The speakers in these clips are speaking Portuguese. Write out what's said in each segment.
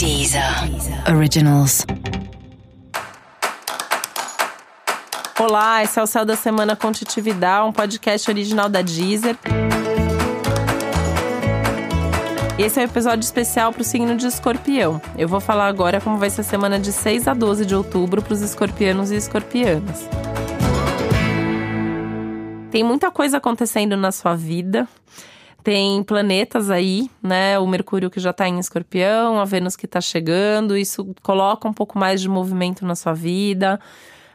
Deezer Originals. Olá, esse é o Céu da Semana com Titividade, um podcast original da Deezer. Esse é o um episódio especial para o signo de escorpião. Eu vou falar agora como vai ser a semana de 6 a 12 de outubro para os escorpianos e escorpianas. Tem muita coisa acontecendo na sua vida. Tem planetas aí, né? O Mercúrio que já está em Escorpião, a Vênus que está chegando. Isso coloca um pouco mais de movimento na sua vida,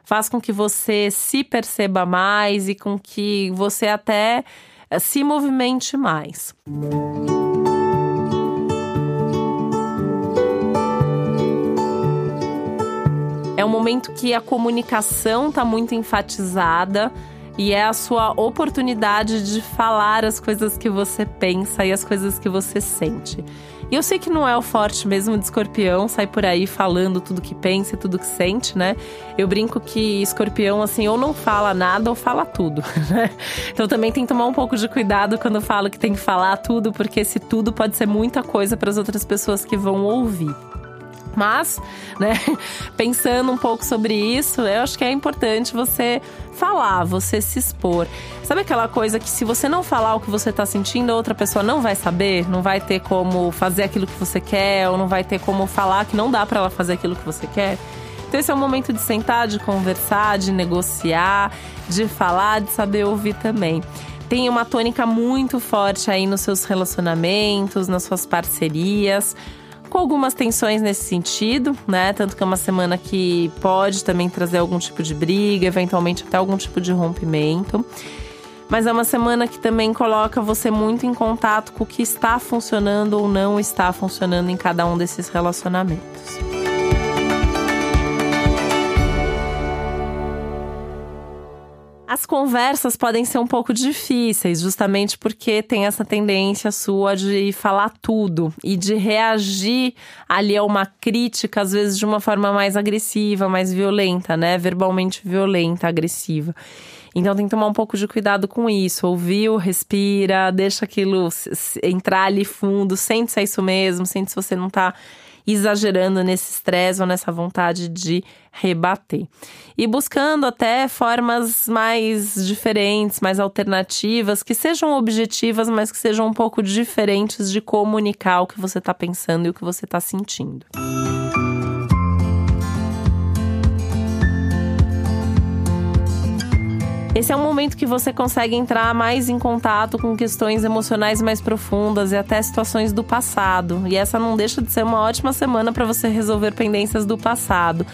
faz com que você se perceba mais e com que você até eh, se movimente mais. É um momento que a comunicação está muito enfatizada e é a sua oportunidade de falar as coisas que você pensa e as coisas que você sente. E eu sei que não é o forte mesmo de escorpião, sai por aí falando tudo que pensa e tudo que sente, né? Eu brinco que escorpião, assim, ou não fala nada ou fala tudo, né? Então também tem que tomar um pouco de cuidado quando falo que tem que falar tudo, porque esse tudo pode ser muita coisa para as outras pessoas que vão ouvir. Mas, né, pensando um pouco sobre isso, eu acho que é importante você falar, você se expor. Sabe aquela coisa que se você não falar o que você tá sentindo, a outra pessoa não vai saber, não vai ter como fazer aquilo que você quer, ou não vai ter como falar que não dá para ela fazer aquilo que você quer? Então esse é o momento de sentar, de conversar, de negociar, de falar, de saber ouvir também tem uma tônica muito forte aí nos seus relacionamentos, nas suas parcerias com algumas tensões nesse sentido, né? Tanto que é uma semana que pode também trazer algum tipo de briga, eventualmente até algum tipo de rompimento. Mas é uma semana que também coloca você muito em contato com o que está funcionando ou não está funcionando em cada um desses relacionamentos. As conversas podem ser um pouco difíceis, justamente porque tem essa tendência sua de falar tudo e de reagir ali a uma crítica, às vezes de uma forma mais agressiva, mais violenta, né? Verbalmente violenta, agressiva. Então tem que tomar um pouco de cuidado com isso. Ouviu, respira, deixa aquilo entrar ali fundo, sente se é isso mesmo, sente se você não tá exagerando nesse estresse ou nessa vontade de rebater. E buscando até formas mais diferentes, mais alternativas, que sejam objetivas, mas que sejam um pouco diferentes de comunicar o que você está pensando e o que você está sentindo. Esse é um momento que você consegue entrar mais em contato com questões emocionais mais profundas e até situações do passado. E essa não deixa de ser uma ótima semana para você resolver pendências do passado.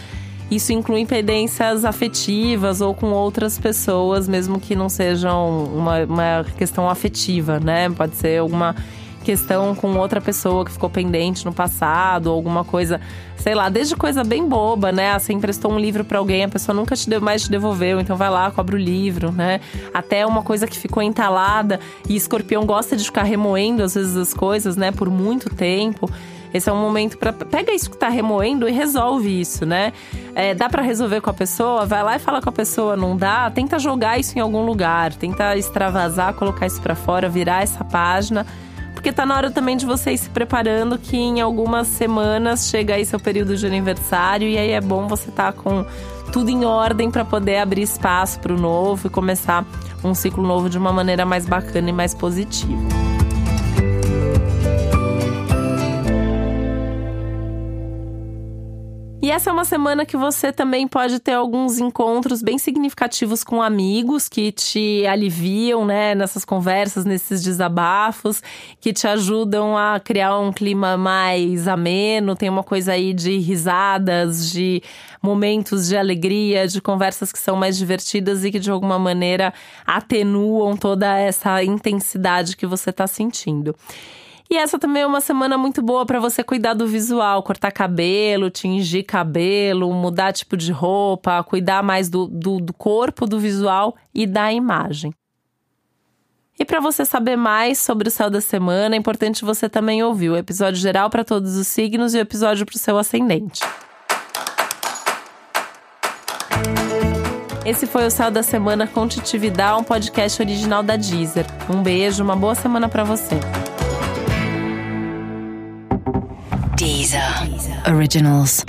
Isso inclui pendências afetivas ou com outras pessoas, mesmo que não sejam uma, uma questão afetiva, né? Pode ser alguma questão com outra pessoa que ficou pendente no passado, alguma coisa, sei lá, desde coisa bem boba, né? Você emprestou um livro para alguém, a pessoa nunca te deu, mais te devolveu, então vai lá, cobra o livro, né? Até uma coisa que ficou entalada e escorpião gosta de ficar remoendo às vezes as coisas, né, por muito tempo. Esse é um momento para pega isso que tá remoendo e resolve isso, né? É, dá para resolver com a pessoa, vai lá e fala com a pessoa, não dá, tenta jogar isso em algum lugar, tenta extravasar, colocar isso para fora, virar essa página porque tá na hora também de vocês se preparando que em algumas semanas chega aí seu período de aniversário e aí é bom você estar tá com tudo em ordem para poder abrir espaço para o novo e começar um ciclo novo de uma maneira mais bacana e mais positiva. E essa é uma semana que você também pode ter alguns encontros bem significativos com amigos que te aliviam, né, nessas conversas, nesses desabafos, que te ajudam a criar um clima mais ameno. Tem uma coisa aí de risadas, de momentos de alegria, de conversas que são mais divertidas e que de alguma maneira atenuam toda essa intensidade que você está sentindo. E essa também é uma semana muito boa para você cuidar do visual, cortar cabelo, tingir cabelo, mudar tipo de roupa, cuidar mais do, do, do corpo, do visual e da imagem. E para você saber mais sobre o céu da semana, é importante você também ouvir o episódio geral para todos os signos e o episódio para o seu ascendente. Esse foi o Céu da Semana com Titividade, um podcast original da Deezer. Um beijo, uma boa semana para você. Deezer. Originals.